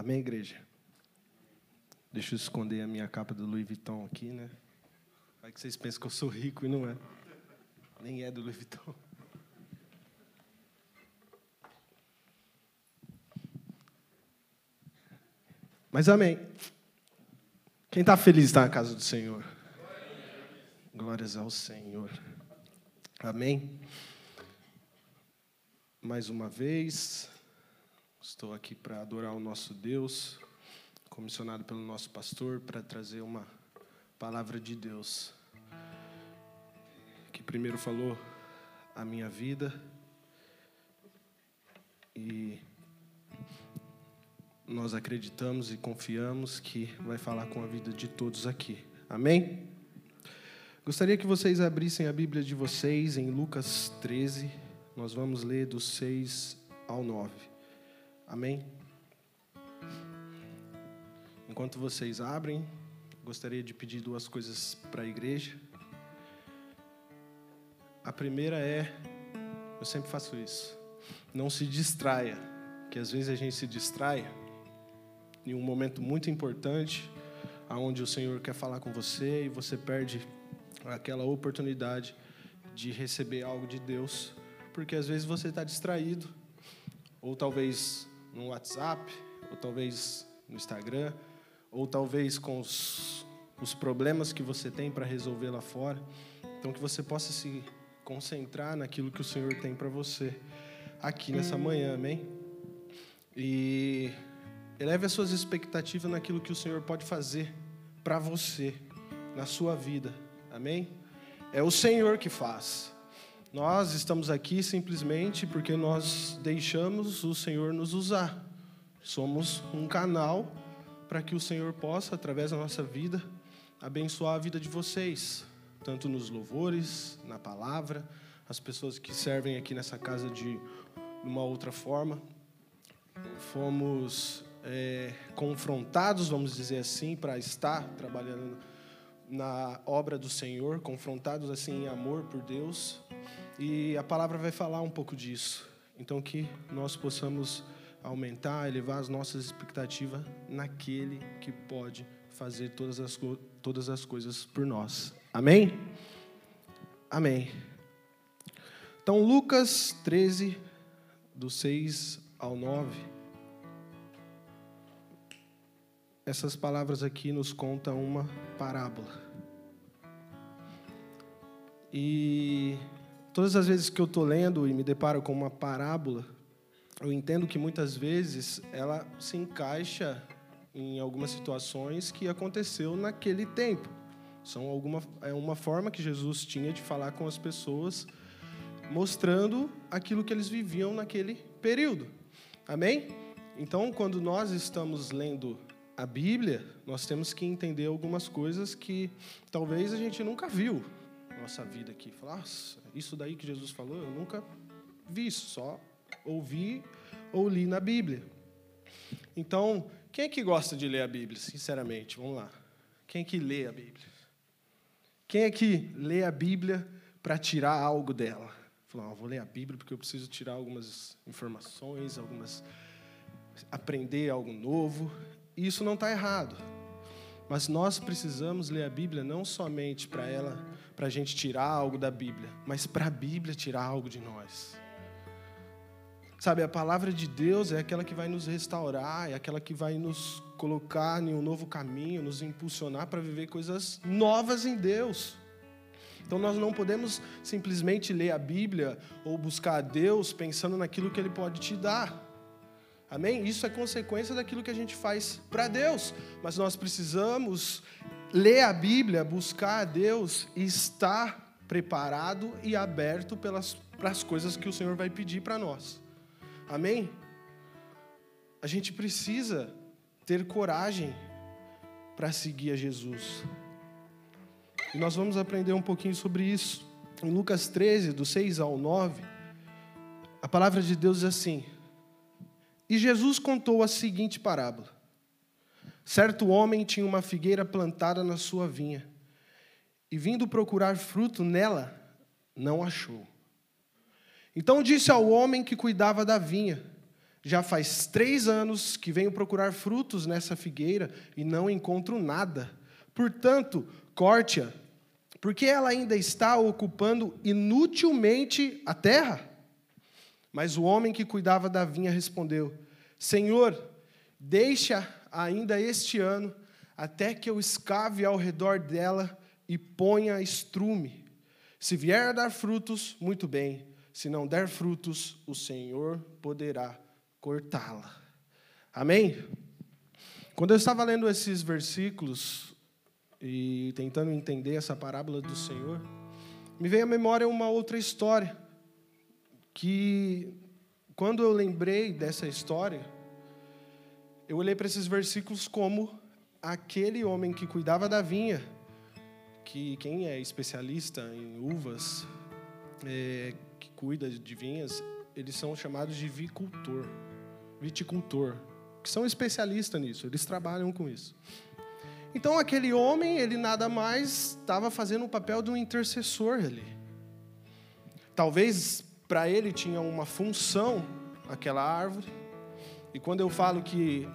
Amém, igreja? Deixa eu esconder a minha capa do Louis Vuitton aqui, né? Vai que vocês pensam que eu sou rico e não é. Nem é do Louis Vuitton. Mas amém. Quem está feliz está na casa do Senhor. Glórias ao Senhor. Amém. Mais uma vez, estou aqui para adorar o nosso Deus, comissionado pelo nosso pastor para trazer uma palavra de Deus, que primeiro falou a minha vida e nós acreditamos e confiamos que vai falar com a vida de todos aqui. Amém? Gostaria que vocês abrissem a Bíblia de vocês em Lucas 13. Nós vamos ler do 6 ao 9. Amém? Enquanto vocês abrem, gostaria de pedir duas coisas para a igreja. A primeira é, eu sempre faço isso, não se distraia, que às vezes a gente se distrai em um momento muito importante, aonde o Senhor quer falar com você e você perde aquela oportunidade de receber algo de Deus, porque às vezes você está distraído, ou talvez no WhatsApp, ou talvez no Instagram, ou talvez com os, os problemas que você tem para resolver lá fora. Então, que você possa se concentrar naquilo que o Senhor tem para você aqui nessa manhã, amém? E Eleve as suas expectativas naquilo que o Senhor pode fazer para você, na sua vida. Amém? É o Senhor que faz. Nós estamos aqui simplesmente porque nós deixamos o Senhor nos usar. Somos um canal para que o Senhor possa, através da nossa vida, abençoar a vida de vocês, tanto nos louvores, na palavra, as pessoas que servem aqui nessa casa de uma outra forma. Fomos é, confrontados, vamos dizer assim, para estar trabalhando na obra do Senhor, confrontados assim em amor por Deus. E a palavra vai falar um pouco disso. Então que nós possamos aumentar, elevar as nossas expectativas naquele que pode fazer todas as, todas as coisas por nós. Amém? Amém. Então, Lucas 13, do 6 ao 9. Essas palavras aqui nos contam uma parábola. E todas as vezes que eu estou lendo e me deparo com uma parábola, eu entendo que muitas vezes ela se encaixa em algumas situações que aconteceu naquele tempo. São alguma é uma forma que Jesus tinha de falar com as pessoas, mostrando aquilo que eles viviam naquele período. Amém? Então, quando nós estamos lendo a Bíblia, nós temos que entender algumas coisas que talvez a gente nunca viu na nossa vida aqui. Falar, nossa, isso daí que Jesus falou, eu nunca vi, só ouvi ou li na Bíblia. Então, quem é que gosta de ler a Bíblia, sinceramente? Vamos lá. Quem é que lê a Bíblia? Quem é que lê a Bíblia para tirar algo dela? Falar, vou ler a Bíblia porque eu preciso tirar algumas informações, algumas aprender algo novo. E isso não está errado. Mas nós precisamos ler a Bíblia não somente para ela, para a gente tirar algo da Bíblia, mas para a Bíblia tirar algo de nós. Sabe, a palavra de Deus é aquela que vai nos restaurar, é aquela que vai nos colocar em um novo caminho, nos impulsionar para viver coisas novas em Deus. Então nós não podemos simplesmente ler a Bíblia ou buscar a Deus pensando naquilo que Ele pode te dar. Amém? Isso é consequência daquilo que a gente faz para Deus. Mas nós precisamos ler a Bíblia, buscar a Deus e estar preparado e aberto pelas para as coisas que o Senhor vai pedir para nós. Amém? A gente precisa ter coragem para seguir a Jesus. E nós vamos aprender um pouquinho sobre isso. Em Lucas 13, do 6 ao 9, a palavra de Deus é assim: e Jesus contou a seguinte parábola: Certo homem tinha uma figueira plantada na sua vinha, e vindo procurar fruto nela, não achou. Então disse ao homem que cuidava da vinha: Já faz três anos que venho procurar frutos nessa figueira e não encontro nada. Portanto, corte-a, porque ela ainda está ocupando inutilmente a terra. Mas o homem que cuidava da vinha respondeu: Senhor, deixa ainda este ano, até que eu escave ao redor dela e ponha estrume. Se vier a dar frutos, muito bem. Se não der frutos, o Senhor poderá cortá-la. Amém? Quando eu estava lendo esses versículos e tentando entender essa parábola do Senhor, me veio à memória uma outra história que quando eu lembrei dessa história, eu olhei para esses versículos como aquele homem que cuidava da vinha, que quem é especialista em uvas, é, que cuida de vinhas, eles são chamados de vicultor, viticultor, que são especialistas nisso, eles trabalham com isso. Então aquele homem, ele nada mais estava fazendo o papel de um intercessor ali. Talvez para ele tinha uma função aquela árvore. E quando eu falo que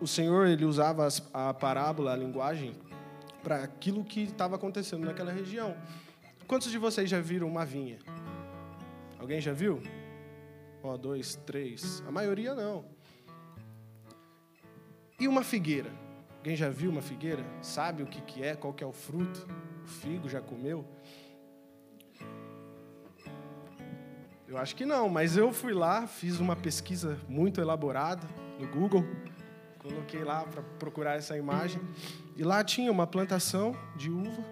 o Senhor ele usava a parábola, a linguagem para aquilo que estava acontecendo naquela região. Quantos de vocês já viram uma vinha? Alguém já viu? Ó, dois, três. A maioria não. E uma figueira? Alguém já viu uma figueira? Sabe o que, que é? Qual que é o fruto? O figo já comeu? Eu acho que não, mas eu fui lá, fiz uma pesquisa muito elaborada no Google, coloquei lá para procurar essa imagem, e lá tinha uma plantação de uva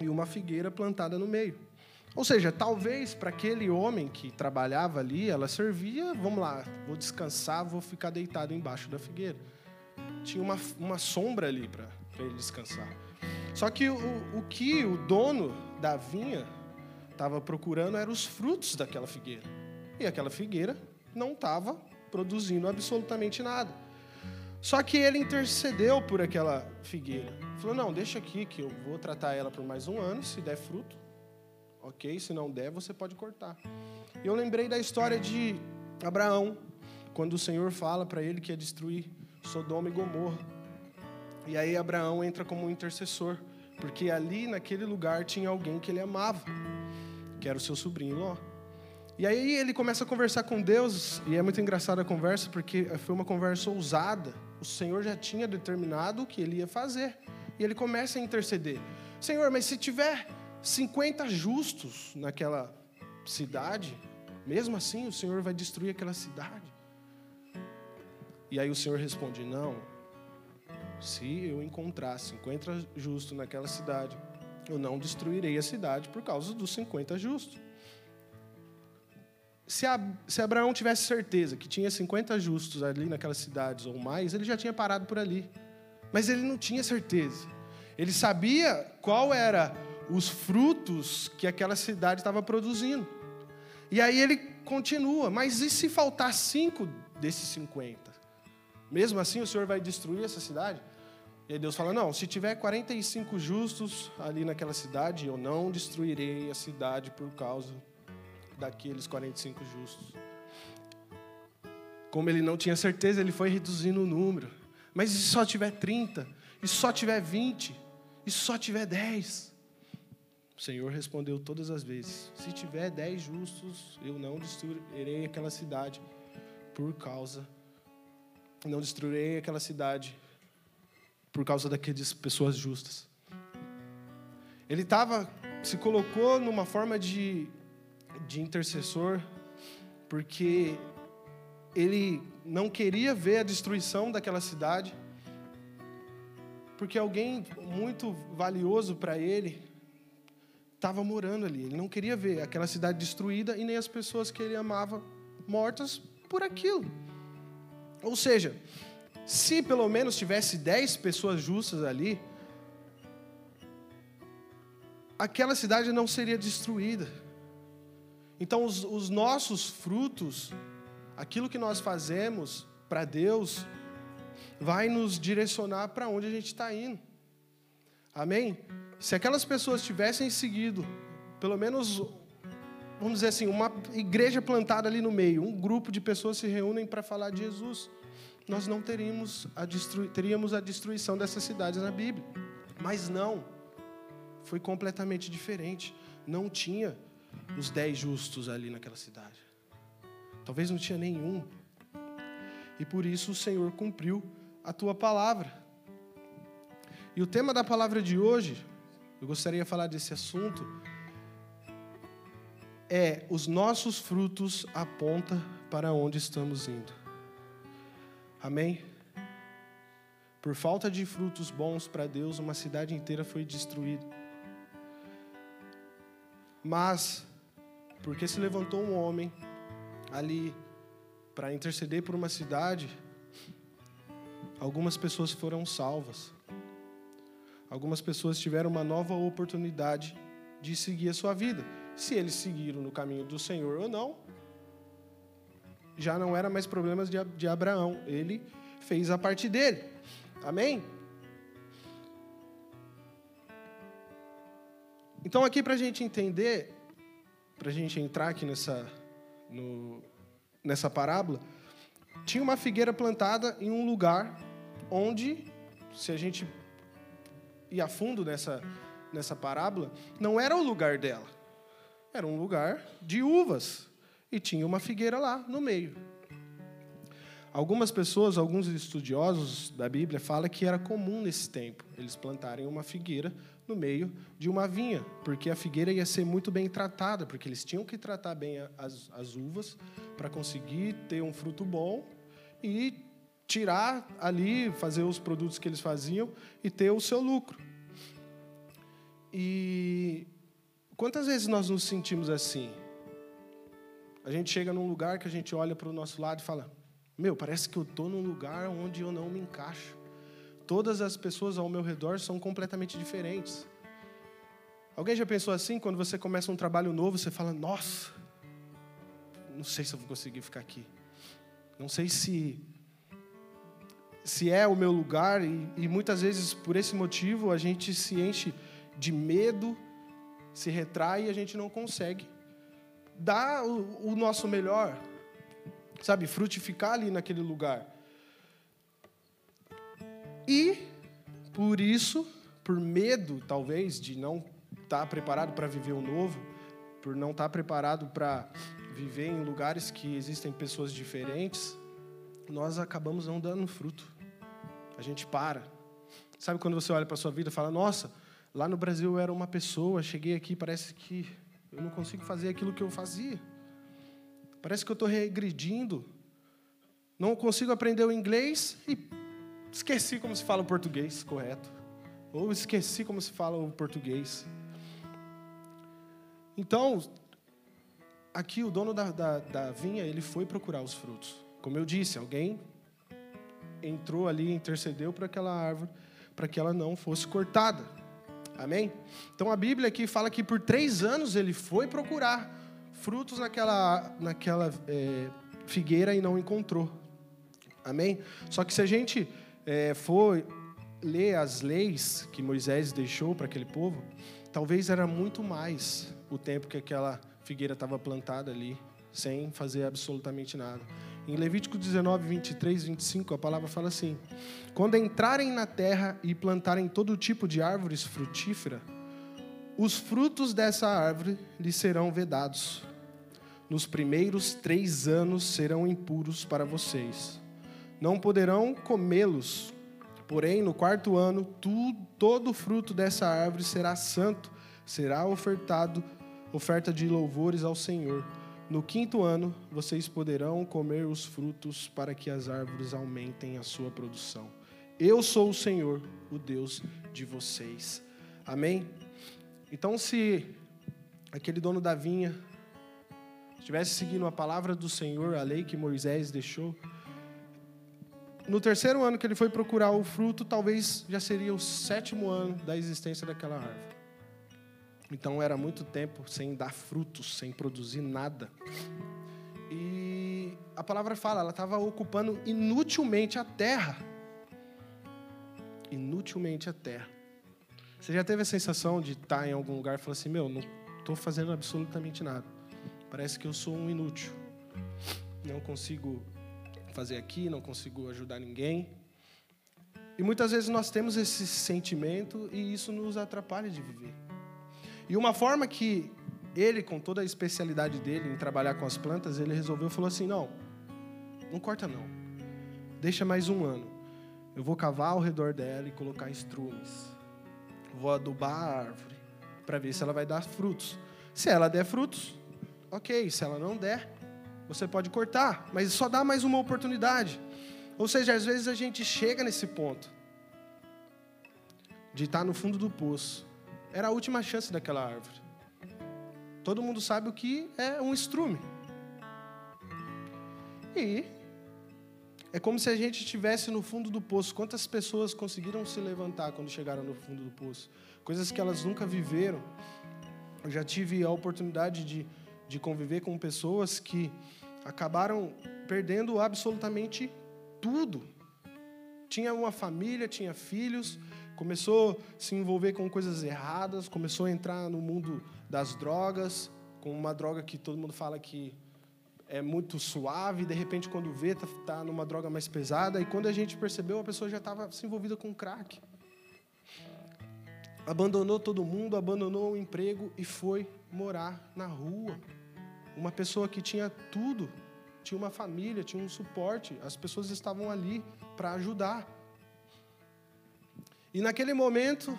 e uma figueira plantada no meio. Ou seja, talvez para aquele homem que trabalhava ali, ela servia, vamos lá, vou descansar, vou ficar deitado embaixo da figueira. Tinha uma, uma sombra ali para ele descansar. Só que o, o que o dono da vinha estava procurando eram os frutos daquela figueira. E aquela figueira não estava produzindo absolutamente nada. Só que ele intercedeu por aquela figueira. Falou: Não, deixa aqui que eu vou tratar ela por mais um ano. Se der fruto, Ok? Se não der, você pode cortar. Eu lembrei da história de Abraão, quando o Senhor fala para ele que ia destruir Sodoma e Gomorra. E aí Abraão entra como um intercessor, porque ali naquele lugar tinha alguém que ele amava, que era o seu sobrinho Ló. E aí ele começa a conversar com Deus, e é muito engraçada a conversa, porque foi uma conversa ousada. O Senhor já tinha determinado o que ele ia fazer. E ele começa a interceder. Senhor, mas se tiver 50 justos naquela cidade, mesmo assim o Senhor vai destruir aquela cidade. E aí o Senhor responde: Não, se eu encontrar 50 justos naquela cidade, eu não destruirei a cidade por causa dos 50 justos. Se, se Abraão tivesse certeza que tinha 50 justos ali naquelas cidades ou mais, ele já tinha parado por ali. Mas ele não tinha certeza. Ele sabia qual era os frutos que aquela cidade estava produzindo. E aí ele continua, mas e se faltar cinco desses 50? Mesmo assim o Senhor vai destruir essa cidade? E aí Deus fala: Não, se tiver 45 justos ali naquela cidade, eu não destruirei a cidade por causa daqueles 45 justos. Como ele não tinha certeza, ele foi reduzindo o número. Mas e se só tiver 30? E só tiver 20? E só tiver 10? O Senhor respondeu todas as vezes: Se tiver dez justos, eu não destruirei aquela cidade por causa, não destruirei aquela cidade por causa daquelas pessoas justas. Ele estava, se colocou numa forma de, de intercessor, porque ele não queria ver a destruição daquela cidade, porque alguém muito valioso para ele estava morando ali. Ele não queria ver aquela cidade destruída e nem as pessoas que ele amava mortas por aquilo. Ou seja, se pelo menos tivesse dez pessoas justas ali, aquela cidade não seria destruída. Então, os, os nossos frutos, aquilo que nós fazemos para Deus, vai nos direcionar para onde a gente está indo. Amém? Se aquelas pessoas tivessem seguido, pelo menos vamos dizer assim, uma igreja plantada ali no meio, um grupo de pessoas se reúnem para falar de Jesus, nós não teríamos a, destru... teríamos a destruição dessas cidades na Bíblia. Mas não, foi completamente diferente. Não tinha os dez justos ali naquela cidade. Talvez não tinha nenhum. E por isso o Senhor cumpriu a tua palavra. E o tema da palavra de hoje, eu gostaria de falar desse assunto, é os nossos frutos apontam para onde estamos indo. Amém? Por falta de frutos bons para Deus, uma cidade inteira foi destruída. Mas, porque se levantou um homem ali para interceder por uma cidade, algumas pessoas foram salvas. Algumas pessoas tiveram uma nova oportunidade de seguir a sua vida. Se eles seguiram no caminho do Senhor ou não, já não era mais problemas de, de Abraão. Ele fez a parte dele. Amém? Então, aqui para a gente entender, para a gente entrar aqui nessa, no, nessa parábola, tinha uma figueira plantada em um lugar onde, se a gente ir a fundo nessa, nessa parábola, não era o lugar dela. Era um lugar de uvas. E tinha uma figueira lá no meio. Algumas pessoas, alguns estudiosos da Bíblia, falam que era comum nesse tempo eles plantarem uma figueira no meio de uma vinha, porque a figueira ia ser muito bem tratada, porque eles tinham que tratar bem as, as uvas para conseguir ter um fruto bom e tirar ali, fazer os produtos que eles faziam e ter o seu lucro. E quantas vezes nós nos sentimos assim? A gente chega num lugar que a gente olha para o nosso lado e fala: Meu, parece que eu estou num lugar onde eu não me encaixo. Todas as pessoas ao meu redor são completamente diferentes. Alguém já pensou assim? Quando você começa um trabalho novo, você fala: Nossa, não sei se eu vou conseguir ficar aqui. Não sei se se é o meu lugar e, e muitas vezes por esse motivo a gente se enche de medo, se retrai e a gente não consegue dar o, o nosso melhor, sabe, frutificar ali naquele lugar. E, por isso, por medo, talvez, de não estar tá preparado para viver o novo, por não estar tá preparado para viver em lugares que existem pessoas diferentes, nós acabamos não dando fruto. A gente para. Sabe quando você olha para sua vida e fala: Nossa, lá no Brasil eu era uma pessoa, cheguei aqui, parece que eu não consigo fazer aquilo que eu fazia. Parece que eu estou regredindo. Não consigo aprender o inglês e esqueci como se fala o português correto. Ou esqueci como se fala o português. Então, aqui o dono da, da, da vinha, ele foi procurar os frutos. Como eu disse, alguém entrou ali, intercedeu para aquela árvore, para que ela não fosse cortada. Amém? Então a Bíblia aqui fala que por três anos ele foi procurar frutos naquela, naquela é, figueira e não encontrou. Amém? Só que se a gente é, for ler as leis que Moisés deixou para aquele povo, talvez era muito mais o tempo que aquela figueira estava plantada ali, sem fazer absolutamente nada. Em Levítico 19, 23, 25, a palavra fala assim: Quando entrarem na terra e plantarem todo tipo de árvores frutíferas, os frutos dessa árvore lhes serão vedados. Nos primeiros três anos serão impuros para vocês. Não poderão comê-los. Porém, no quarto ano, tu, todo fruto dessa árvore será santo, será ofertado, oferta de louvores ao Senhor. No quinto ano, vocês poderão comer os frutos para que as árvores aumentem a sua produção. Eu sou o Senhor, o Deus de vocês. Amém? Então, se aquele dono da vinha estivesse seguindo a palavra do Senhor, a lei que Moisés deixou, no terceiro ano que ele foi procurar o fruto, talvez já seria o sétimo ano da existência daquela árvore. Então era muito tempo sem dar frutos, sem produzir nada. E a palavra fala, ela estava ocupando inutilmente a terra. Inutilmente a terra. Você já teve a sensação de estar em algum lugar e falar assim: Meu, não estou fazendo absolutamente nada. Parece que eu sou um inútil. Não consigo fazer aqui, não consigo ajudar ninguém. E muitas vezes nós temos esse sentimento e isso nos atrapalha de viver. E uma forma que ele, com toda a especialidade dele em trabalhar com as plantas, ele resolveu, falou assim, não, não corta não, deixa mais um ano. Eu vou cavar ao redor dela e colocar estrumes. Vou adubar a árvore para ver se ela vai dar frutos. Se ela der frutos, ok. Se ela não der, você pode cortar, mas só dá mais uma oportunidade. Ou seja, às vezes a gente chega nesse ponto de estar no fundo do poço. Era a última chance daquela árvore. Todo mundo sabe o que é um estrume. E é como se a gente estivesse no fundo do poço. Quantas pessoas conseguiram se levantar quando chegaram no fundo do poço? Coisas que elas nunca viveram. Eu já tive a oportunidade de, de conviver com pessoas que acabaram perdendo absolutamente tudo. Tinha uma família, tinha filhos, começou a se envolver com coisas erradas, começou a entrar no mundo das drogas, com uma droga que todo mundo fala que é muito suave, de repente quando vê tá, tá numa droga mais pesada, e quando a gente percebeu, a pessoa já estava se envolvida com crack. Abandonou todo mundo, abandonou o emprego e foi morar na rua. Uma pessoa que tinha tudo tinha uma família, tinha um suporte, as pessoas estavam ali para ajudar. E naquele momento,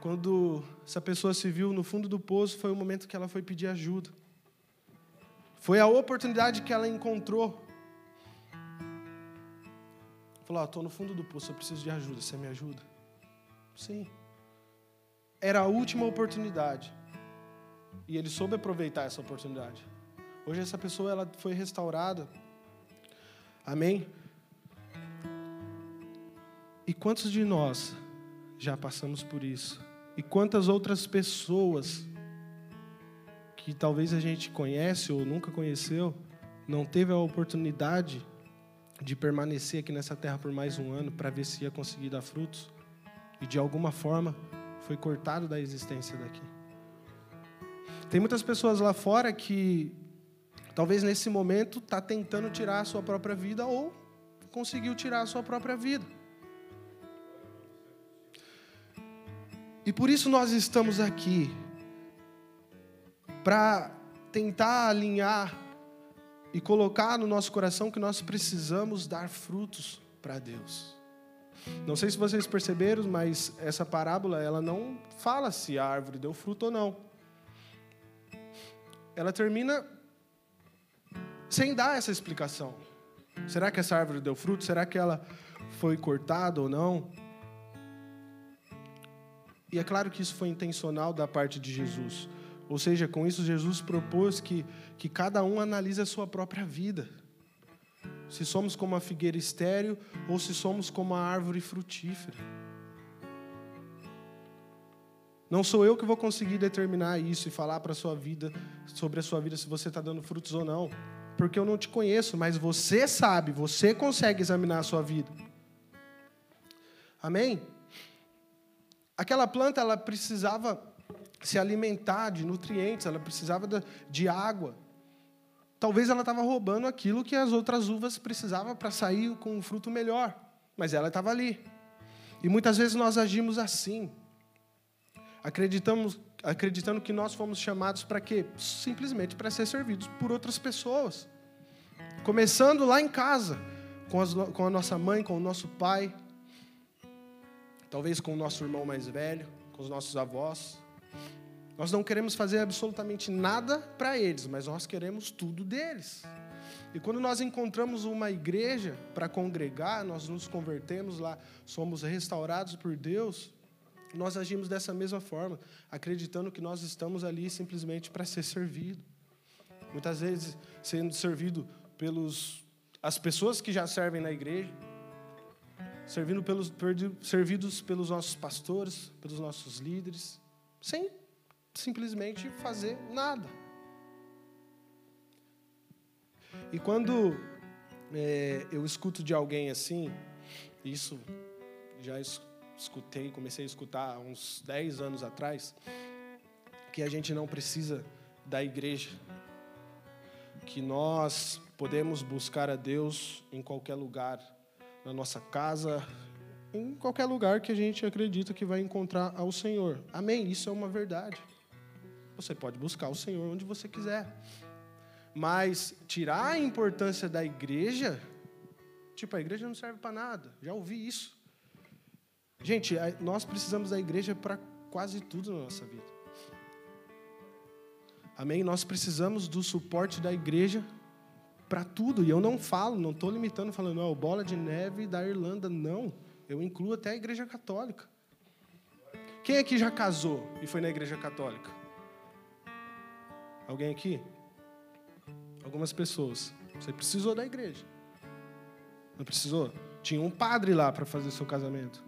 quando essa pessoa se viu no fundo do poço, foi o momento que ela foi pedir ajuda. Foi a oportunidade que ela encontrou. Falou: Estou no fundo do poço, eu preciso de ajuda, você me ajuda? Sim. Era a última oportunidade. E ele soube aproveitar essa oportunidade. Hoje essa pessoa ela foi restaurada. Amém? E quantos de nós já passamos por isso? E quantas outras pessoas que talvez a gente conhece ou nunca conheceu, não teve a oportunidade de permanecer aqui nessa terra por mais um ano para ver se ia conseguir dar frutos e de alguma forma foi cortado da existência daqui. Tem muitas pessoas lá fora que Talvez nesse momento está tentando tirar a sua própria vida ou conseguiu tirar a sua própria vida. E por isso nós estamos aqui para tentar alinhar e colocar no nosso coração que nós precisamos dar frutos para Deus. Não sei se vocês perceberam, mas essa parábola ela não fala se a árvore deu fruto ou não. Ela termina sem dar essa explicação. Será que essa árvore deu fruto? Será que ela foi cortada ou não? E é claro que isso foi intencional da parte de Jesus. Ou seja, com isso, Jesus propôs que, que cada um analise a sua própria vida. Se somos como a figueira estéreo ou se somos como a árvore frutífera. Não sou eu que vou conseguir determinar isso e falar para sua vida, sobre a sua vida, se você está dando frutos ou não porque eu não te conheço, mas você sabe, você consegue examinar a sua vida. Amém? Aquela planta, ela precisava se alimentar de nutrientes, ela precisava de água. Talvez ela estava roubando aquilo que as outras uvas precisavam para sair com um fruto melhor, mas ela estava ali. E muitas vezes nós agimos assim. Acreditamos acreditando que nós fomos chamados para quê? Simplesmente para ser servidos por outras pessoas. Começando lá em casa, com, as, com a nossa mãe, com o nosso pai, talvez com o nosso irmão mais velho, com os nossos avós. Nós não queremos fazer absolutamente nada para eles, mas nós queremos tudo deles. E quando nós encontramos uma igreja para congregar, nós nos convertemos lá, somos restaurados por Deus, nós agimos dessa mesma forma, acreditando que nós estamos ali simplesmente para ser servido. Muitas vezes sendo servido pelos as pessoas que já servem na igreja, servindo pelos servidos pelos nossos pastores, pelos nossos líderes, sem simplesmente fazer nada. E quando é, eu escuto de alguém assim, isso já escutei, comecei a escutar há uns 10 anos atrás, que a gente não precisa da igreja que nós podemos buscar a Deus em qualquer lugar, na nossa casa, em qualquer lugar que a gente acredita que vai encontrar ao Senhor. Amém? Isso é uma verdade. Você pode buscar o Senhor onde você quiser. Mas tirar a importância da igreja, tipo, a igreja não serve para nada. Já ouvi isso. Gente, nós precisamos da igreja para quase tudo na nossa vida. Amém? Nós precisamos do suporte da igreja para tudo. E eu não falo, não estou limitando, falando, oh, bola de neve da Irlanda. Não. Eu incluo até a igreja católica. Quem aqui já casou e foi na igreja católica? Alguém aqui? Algumas pessoas. Você precisou da igreja. Não precisou? Tinha um padre lá para fazer seu casamento.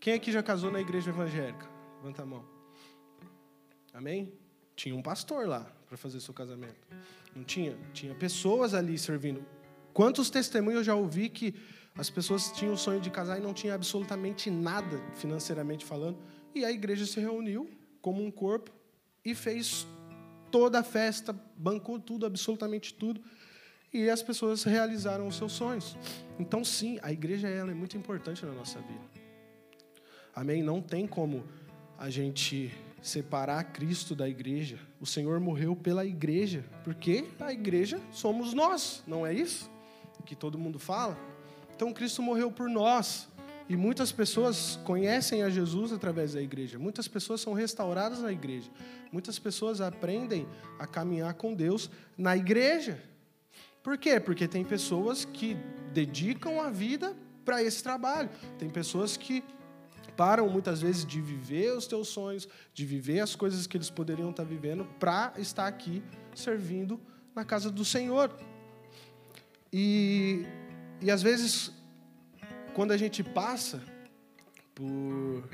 Quem aqui já casou na igreja evangélica? Levanta a mão. Amém? Tinha um pastor lá para fazer seu casamento. Não tinha? Tinha pessoas ali servindo. Quantos testemunhos eu já ouvi que as pessoas tinham o sonho de casar e não tinha absolutamente nada financeiramente falando, e a igreja se reuniu como um corpo e fez toda a festa, bancou tudo, absolutamente tudo, e as pessoas realizaram os seus sonhos. Então, sim, a igreja ela é muito importante na nossa vida. Amém? Não tem como a gente separar Cristo da igreja. O Senhor morreu pela igreja, porque a igreja somos nós, não é isso? Que todo mundo fala. Então, Cristo morreu por nós. E muitas pessoas conhecem a Jesus através da igreja. Muitas pessoas são restauradas na igreja. Muitas pessoas aprendem a caminhar com Deus na igreja. Por quê? Porque tem pessoas que dedicam a vida para esse trabalho. Tem pessoas que param muitas vezes de viver os teus sonhos, de viver as coisas que eles poderiam estar vivendo para estar aqui servindo na casa do Senhor. E, e às vezes quando a gente passa por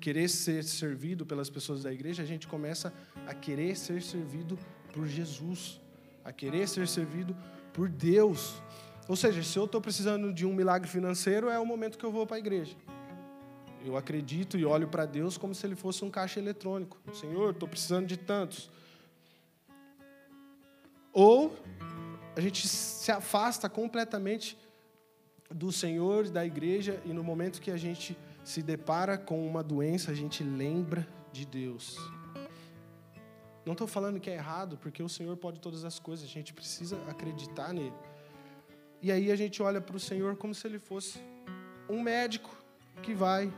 querer ser servido pelas pessoas da igreja, a gente começa a querer ser servido por Jesus, a querer ser servido por Deus. Ou seja, se eu estou precisando de um milagre financeiro, é o momento que eu vou para a igreja. Eu acredito e olho para Deus como se ele fosse um caixa eletrônico. Senhor, estou precisando de tantos. Ou a gente se afasta completamente do Senhor, da igreja, e no momento que a gente se depara com uma doença, a gente lembra de Deus. Não estou falando que é errado, porque o Senhor pode todas as coisas, a gente precisa acreditar nele. E aí a gente olha para o Senhor como se ele fosse um médico que vai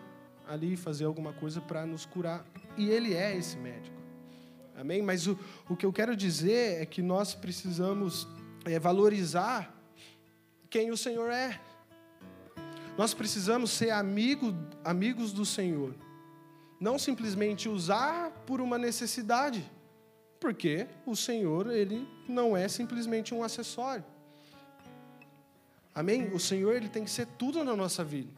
ali fazer alguma coisa para nos curar. E ele é esse médico. Amém? Mas o, o que eu quero dizer é que nós precisamos é, valorizar quem o Senhor é. Nós precisamos ser amigo, amigos do Senhor. Não simplesmente usar por uma necessidade. Porque o Senhor, ele não é simplesmente um acessório. Amém? O Senhor, ele tem que ser tudo na nossa vida.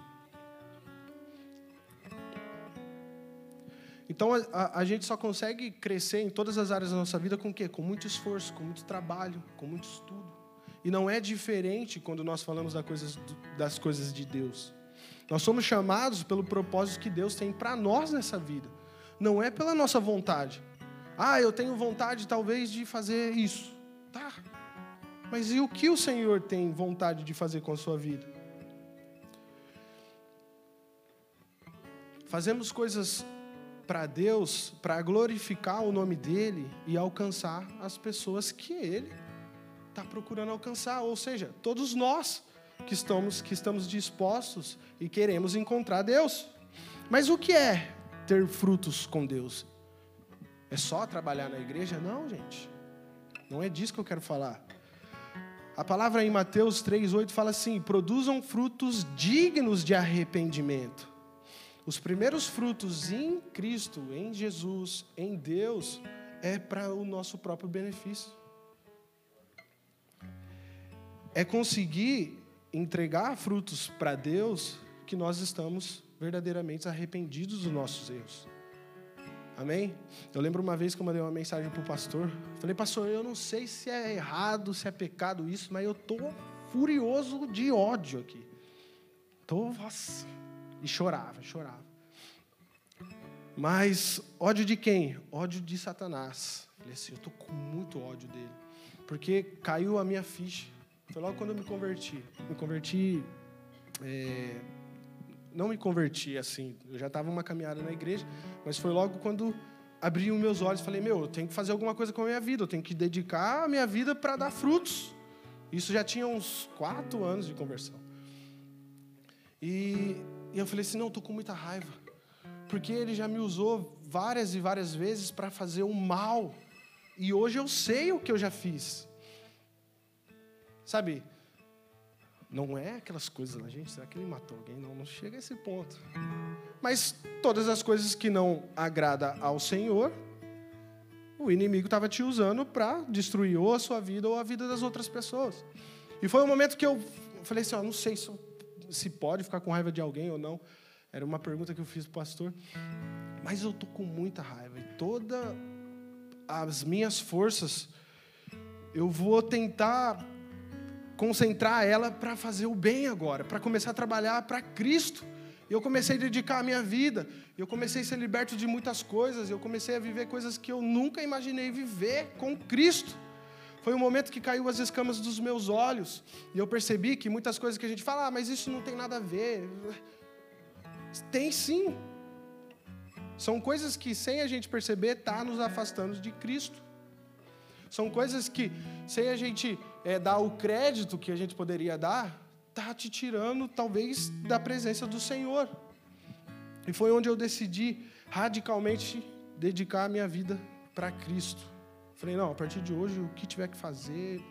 Então a, a, gente só consegue crescer em todas as áreas da nossa vida com o quê? Com muito esforço, com muito trabalho, com muito estudo. E não é diferente quando nós falamos das coisas, das coisas de Deus. Nós somos chamados pelo propósito que Deus tem para nós nessa vida. Não é pela nossa vontade. Ah, eu tenho vontade talvez de fazer isso. Tá. Mas e o que o Senhor tem vontade de fazer com a sua vida? Fazemos coisas para Deus, para glorificar o nome dele e alcançar as pessoas que ele está procurando alcançar, ou seja, todos nós que estamos, que estamos dispostos e queremos encontrar Deus. Mas o que é ter frutos com Deus? É só trabalhar na igreja? Não, gente. Não é disso que eu quero falar. A palavra em Mateus 3,8 fala assim: produzam frutos dignos de arrependimento. Os primeiros frutos em Cristo, em Jesus, em Deus, é para o nosso próprio benefício é conseguir entregar frutos para Deus que nós estamos verdadeiramente arrependidos dos nossos erros. Amém? Eu lembro uma vez que eu mandei uma mensagem para o pastor. Falei, pastor, eu não sei se é errado, se é pecado isso, mas eu estou furioso de ódio aqui. Tô, nossa. E chorava, chorava. Mas ódio de quem? Ódio de Satanás. Falei assim, eu tô com muito ódio dele. Porque caiu a minha ficha. Foi logo quando eu me converti. Me converti. É, não me converti assim. Eu já estava uma caminhada na igreja, mas foi logo quando abri os meus olhos e falei: Meu, eu tenho que fazer alguma coisa com a minha vida. Eu tenho que dedicar a minha vida para dar frutos. Isso já tinha uns quatro anos de conversão. E, e eu falei assim: Não, estou com muita raiva. Porque ele já me usou várias e várias vezes para fazer o mal. E hoje eu sei o que eu já fiz. Sabe? Não é aquelas coisas lá, gente, será que ele matou alguém? Não, não chega a esse ponto. Mas todas as coisas que não agrada ao Senhor, o inimigo estava te usando para destruir ou a sua vida ou a vida das outras pessoas. E foi um momento que eu falei assim, ó, não sei se, se pode ficar com raiva de alguém ou não. Era uma pergunta que eu fiz para o pastor. Mas eu tô com muita raiva e todas as minhas forças eu vou tentar concentrar ela para fazer o bem agora, para começar a trabalhar para Cristo. Eu comecei a dedicar a minha vida, eu comecei a ser liberto de muitas coisas, eu comecei a viver coisas que eu nunca imaginei viver com Cristo. Foi um momento que caiu as escamas dos meus olhos, e eu percebi que muitas coisas que a gente fala, ah, mas isso não tem nada a ver. Tem sim. São coisas que, sem a gente perceber, está nos afastando de Cristo. São coisas que, sem a gente é, dar o crédito que a gente poderia dar, está te tirando, talvez, da presença do Senhor. E foi onde eu decidi radicalmente dedicar a minha vida para Cristo. Falei, não, a partir de hoje, o que tiver que fazer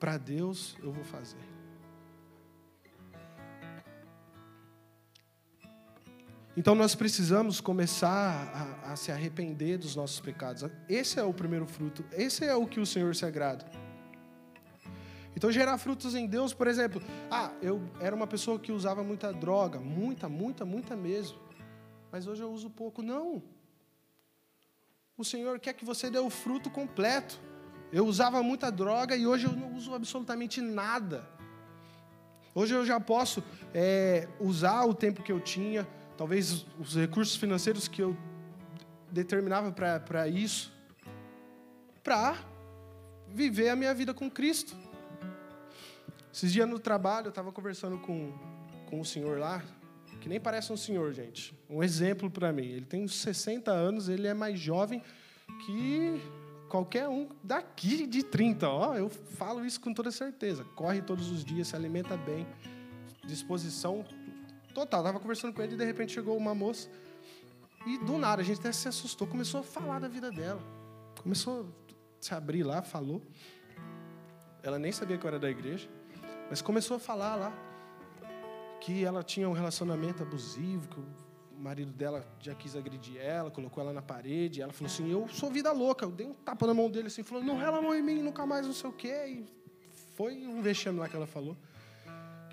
para Deus, eu vou fazer. Então nós precisamos começar a, a, se arrepender dos nossos pecados. Esse é o primeiro fruto. Esse é o que o Senhor se agrada. Então gerar frutos em Deus, por exemplo, ah, eu era uma pessoa que usava muita droga, muita, muita, muita mesmo. Mas hoje eu uso pouco. Não. O Senhor quer que você dê o fruto completo. Eu usava muita droga e hoje eu não uso absolutamente nada. Hoje eu já posso é, usar o tempo que eu tinha talvez os recursos financeiros que eu determinava para isso, para viver a minha vida com Cristo. Esses dias no trabalho, eu estava conversando com, com o senhor lá, que nem parece um senhor, gente. Um exemplo para mim. Ele tem uns 60 anos, ele é mais jovem que qualquer um daqui de 30. Ó, eu falo isso com toda certeza. Corre todos os dias, se alimenta bem, disposição total. Tava conversando com ele e de repente chegou uma moça. E do nada, a gente até se assustou, começou a falar da vida dela. Começou a se abrir lá, falou. Ela nem sabia que eu era da igreja, mas começou a falar lá que ela tinha um relacionamento abusivo, que o marido dela já quis agredir ela, colocou ela na parede. ela falou assim: Eu sou vida louca. Eu dei um tapa na mão dele assim, falou: Não rela a mão em mim, nunca mais, não sei o quê. E foi um vexame lá que ela falou.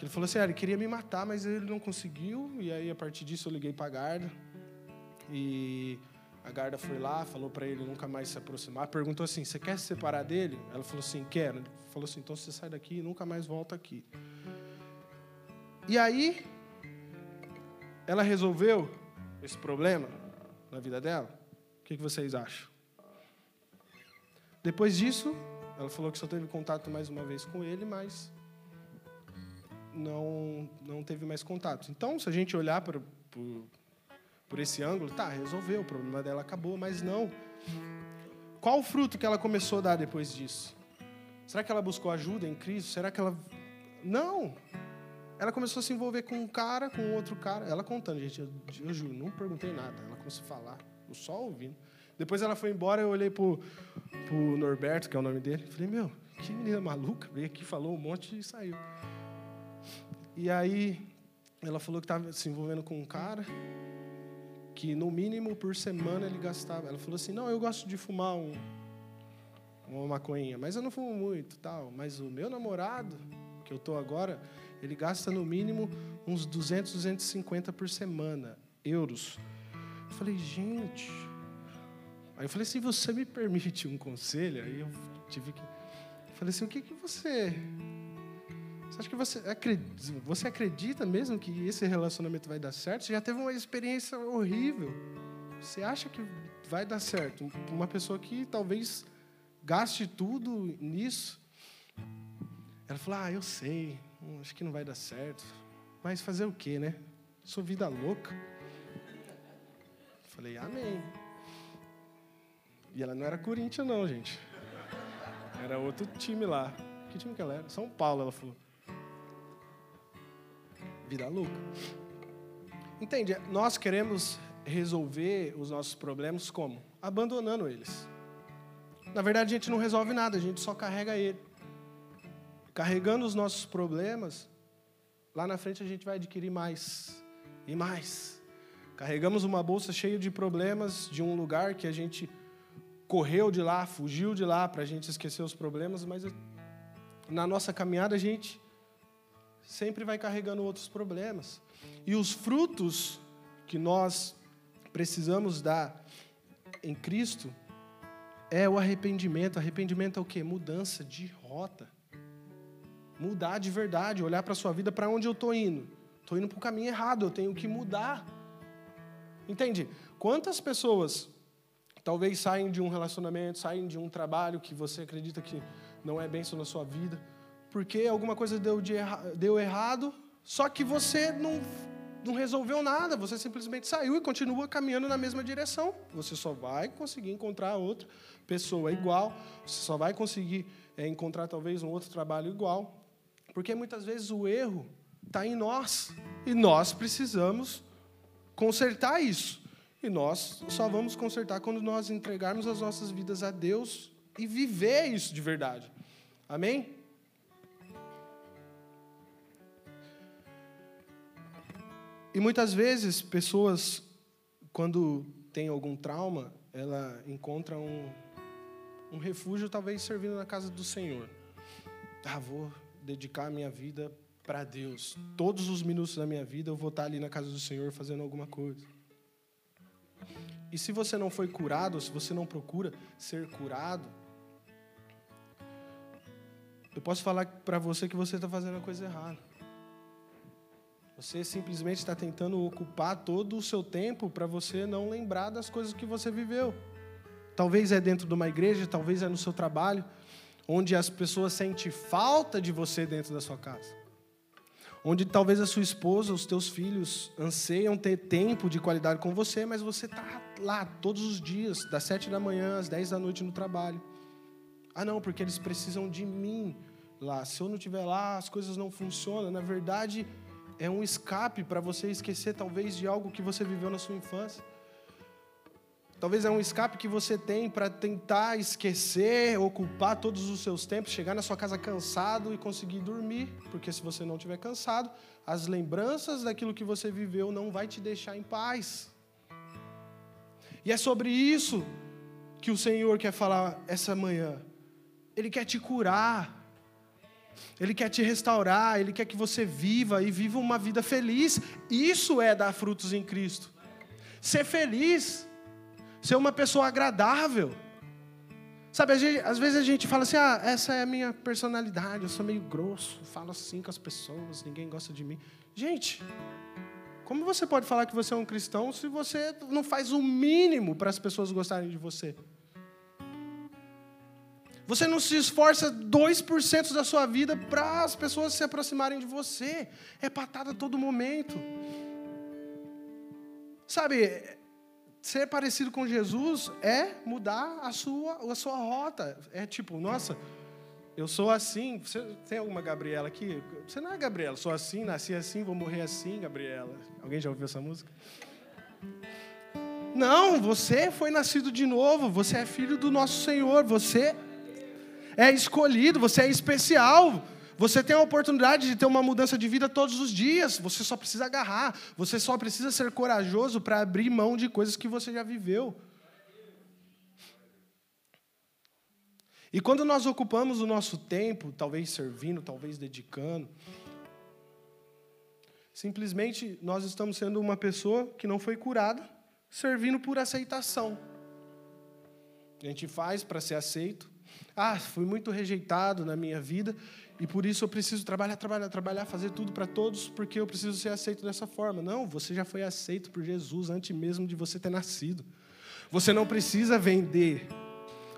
Ele falou assim: ah, ele queria me matar, mas ele não conseguiu. E aí, a partir disso, eu liguei para a guarda. E a guarda foi lá, falou para ele nunca mais se aproximar. Perguntou assim: Você quer se separar dele? Ela falou assim: Quero. Ele falou assim: Então você sai daqui e nunca mais volta aqui. E aí, ela resolveu esse problema na vida dela? O que vocês acham? Depois disso, ela falou que só teve contato mais uma vez com ele, mas não, não teve mais contato. Então, se a gente olhar por, por, por esse ângulo, tá, resolveu, o problema dela acabou, mas não. Qual o fruto que ela começou a dar depois disso? Será que ela buscou ajuda em Cristo? Será que ela. Não! Ela começou a se envolver com um cara, com outro cara. Ela contando, gente, eu, eu juro, não perguntei nada. Ela começou a falar, eu só ouvindo. Depois ela foi embora, eu olhei pro, pro Norberto, que é o nome dele, falei, meu, que menina maluca, veio aqui, falou um monte e saiu. E aí ela falou que estava se envolvendo com um cara que no mínimo por semana ele gastava. Ela falou assim: "Não, eu gosto de fumar um, uma maconha, mas eu não fumo muito, tal. Mas o meu namorado, que eu tô agora, ele gasta no mínimo uns 200, 250 por semana, euros. Eu falei, gente. Aí eu falei, se você me permite um conselho, aí eu tive que. Eu falei assim, o que, que você Você acha que você acredita, você acredita mesmo que esse relacionamento vai dar certo? Você já teve uma experiência horrível. Você acha que vai dar certo? Uma pessoa que talvez gaste tudo nisso. Ela falou: Ah, eu sei, hum, acho que não vai dar certo. Mas fazer o quê, né? Sou vida louca. Falei: Amém. E ela não era Corinthians, não, gente. Era outro time lá. Que time que ela era? São Paulo, ela falou. Vida louca. Entende? Nós queremos resolver os nossos problemas como? Abandonando eles. Na verdade, a gente não resolve nada, a gente só carrega ele. Carregando os nossos problemas, lá na frente a gente vai adquirir mais e mais. Carregamos uma bolsa cheia de problemas de um lugar que a gente correu de lá, fugiu de lá para a gente esquecer os problemas, mas na nossa caminhada a gente sempre vai carregando outros problemas. E os frutos que nós precisamos dar em Cristo é o arrependimento. Arrependimento é o quê? Mudança de rota. Mudar de verdade, olhar para a sua vida, para onde eu estou indo. Estou indo para o caminho errado, eu tenho que mudar. Entende? Quantas pessoas Talvez saem de um relacionamento, saem de um trabalho que você acredita que não é bênção na sua vida, porque alguma coisa deu, de erra, deu errado, só que você não, não resolveu nada, você simplesmente saiu e continua caminhando na mesma direção. Você só vai conseguir encontrar outra pessoa igual, você só vai conseguir é, encontrar talvez um outro trabalho igual, porque muitas vezes o erro está em nós e nós precisamos consertar isso. E nós só vamos consertar quando nós entregarmos as nossas vidas a Deus e viver isso de verdade. Amém? E muitas vezes, pessoas, quando têm algum trauma, ela encontra um, um refúgio, talvez servindo na casa do Senhor. Ah, vou dedicar a minha vida para Deus. Todos os minutos da minha vida eu vou estar ali na casa do Senhor fazendo alguma coisa. E se você não foi curado, se você não procura ser curado, eu posso falar para você que você está fazendo a coisa errada. Você simplesmente está tentando ocupar todo o seu tempo para você não lembrar das coisas que você viveu. Talvez é dentro de uma igreja, talvez é no seu trabalho, onde as pessoas sentem falta de você dentro da sua casa onde talvez a sua esposa, os teus filhos anseiam ter tempo de qualidade com você, mas você está lá todos os dias, das sete da manhã às dez da noite no trabalho. Ah, não, porque eles precisam de mim lá. Se eu não estiver lá, as coisas não funcionam. Na verdade, é um escape para você esquecer talvez de algo que você viveu na sua infância. Talvez é um escape que você tem para tentar esquecer, ocupar todos os seus tempos, chegar na sua casa cansado e conseguir dormir, porque se você não estiver cansado, as lembranças daquilo que você viveu não vai te deixar em paz. E é sobre isso que o Senhor quer falar essa manhã. Ele quer te curar. Ele quer te restaurar, ele quer que você viva e viva uma vida feliz. Isso é dar frutos em Cristo. Ser feliz ser uma pessoa agradável. Sabe, às vezes a gente fala assim: ah, essa é a minha personalidade, eu sou meio grosso, falo assim com as pessoas, ninguém gosta de mim. Gente, como você pode falar que você é um cristão se você não faz o mínimo para as pessoas gostarem de você? Você não se esforça 2% da sua vida para as pessoas se aproximarem de você. É patada a todo momento. Sabe, ser parecido com Jesus é mudar a sua, a sua rota. É tipo, nossa, eu sou assim. Você tem alguma Gabriela aqui? Você não é Gabriela, sou assim, nasci assim, vou morrer assim, Gabriela. Alguém já ouviu essa música? Não, você foi nascido de novo, você é filho do nosso Senhor, você é escolhido, você é especial. Você tem a oportunidade de ter uma mudança de vida todos os dias. Você só precisa agarrar. Você só precisa ser corajoso para abrir mão de coisas que você já viveu. E quando nós ocupamos o nosso tempo, talvez servindo, talvez dedicando, simplesmente nós estamos sendo uma pessoa que não foi curada, servindo por aceitação. A gente faz para ser aceito, Ah, fui muito rejeitado na minha vida e por isso eu preciso trabalhar, trabalhar, trabalhar, fazer tudo para todos, porque eu preciso ser aceito dessa forma. Não, você já foi aceito por Jesus antes mesmo de você ter nascido. Você não precisa vender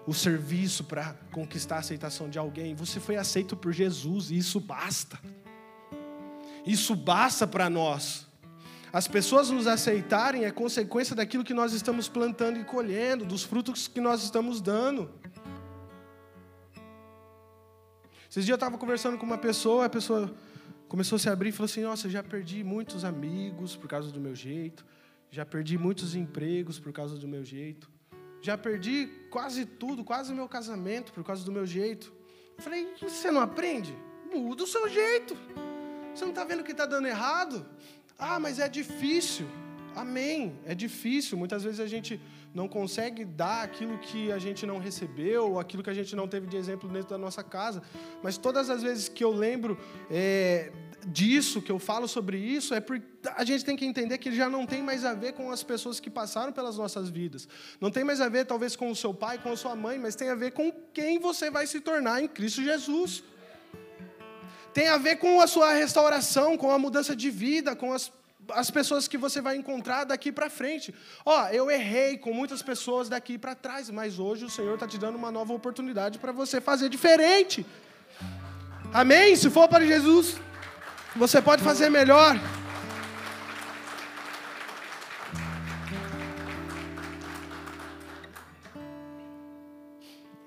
o serviço para conquistar a aceitação de alguém. Você foi aceito por Jesus e isso basta. Isso basta para nós. As pessoas nos aceitarem é consequência daquilo que nós estamos plantando e colhendo, dos frutos que nós estamos dando. Esses dias eu estava conversando com uma pessoa, a pessoa começou a se abrir e falou assim: Nossa, já perdi muitos amigos por causa do meu jeito, já perdi muitos empregos por causa do meu jeito, já perdi quase tudo, quase meu casamento por causa do meu jeito. Eu falei: Você não aprende? Muda o seu jeito. Você não está vendo que está dando errado? Ah, mas é difícil. Amém. É difícil. Muitas vezes a gente não consegue dar aquilo que a gente não recebeu, aquilo que a gente não teve de exemplo dentro da nossa casa. Mas todas as vezes que eu lembro é, disso, que eu falo sobre isso, é porque a gente tem que entender que já não tem mais a ver com as pessoas que passaram pelas nossas vidas. Não tem mais a ver, talvez, com o seu pai, com a sua mãe, mas tem a ver com quem você vai se tornar em Cristo Jesus. Tem a ver com a sua restauração, com a mudança de vida, com as as pessoas que você vai encontrar daqui para frente. Ó, oh, eu errei com muitas pessoas daqui para trás, mas hoje o Senhor está te dando uma nova oportunidade para você fazer diferente. Amém? Se for para Jesus, você pode fazer melhor.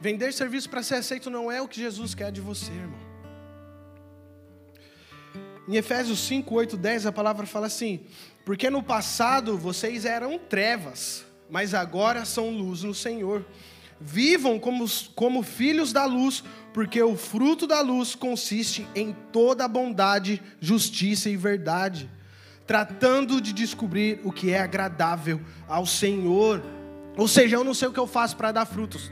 Vender serviço para ser aceito não é o que Jesus quer de você, irmão. Em Efésios 5, 8, 10, a palavra fala assim: Porque no passado vocês eram trevas, mas agora são luz no Senhor. Vivam como, como filhos da luz, porque o fruto da luz consiste em toda bondade, justiça e verdade, tratando de descobrir o que é agradável ao Senhor. Ou seja, eu não sei o que eu faço para dar frutos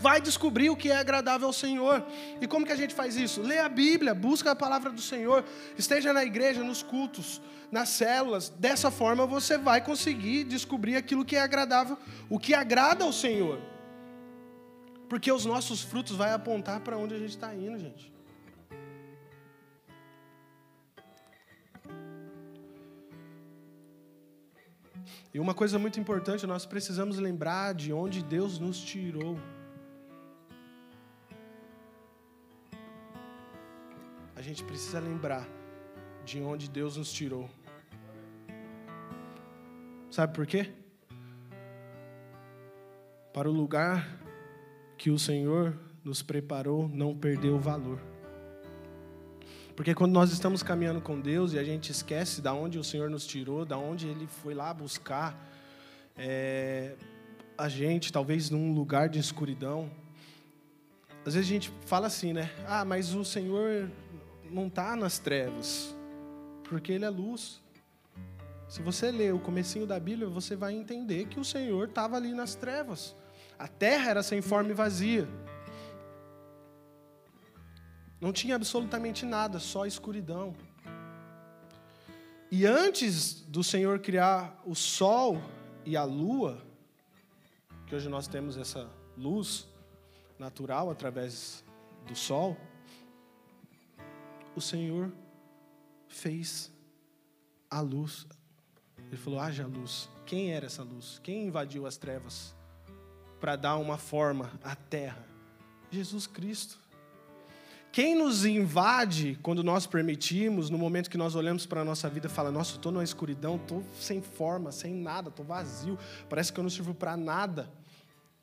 vai descobrir o que é agradável ao Senhor. E como que a gente faz isso? Lê a Bíblia, busca a palavra do Senhor, esteja na igreja, nos cultos, nas células. Dessa forma você vai conseguir descobrir aquilo que é agradável, o que agrada ao Senhor. Porque os nossos frutos vai apontar para onde a gente está indo, gente. E uma coisa muito importante, nós precisamos lembrar de onde Deus nos tirou. A gente precisa lembrar de onde Deus nos tirou. Sabe por quê? Para o lugar que o Senhor nos preparou não perder o valor. Porque quando nós estamos caminhando com Deus e a gente esquece da onde o Senhor nos tirou, da onde Ele foi lá buscar é, a gente, talvez num lugar de escuridão. Às vezes a gente fala assim, né? Ah, mas o Senhor não está nas trevas, porque Ele é luz. Se você ler o comecinho da Bíblia, você vai entender que o Senhor estava ali nas trevas. A terra era sem forma e vazia. Não tinha absolutamente nada, só escuridão. E antes do Senhor criar o sol e a lua, que hoje nós temos essa luz natural através do sol, o Senhor fez a luz. Ele falou: haja luz. Quem era essa luz? Quem invadiu as trevas para dar uma forma à terra? Jesus Cristo. Quem nos invade quando nós permitimos, no momento que nós olhamos para a nossa vida e fala: Nossa, estou numa escuridão, estou sem forma, sem nada, estou vazio, parece que eu não sirvo para nada.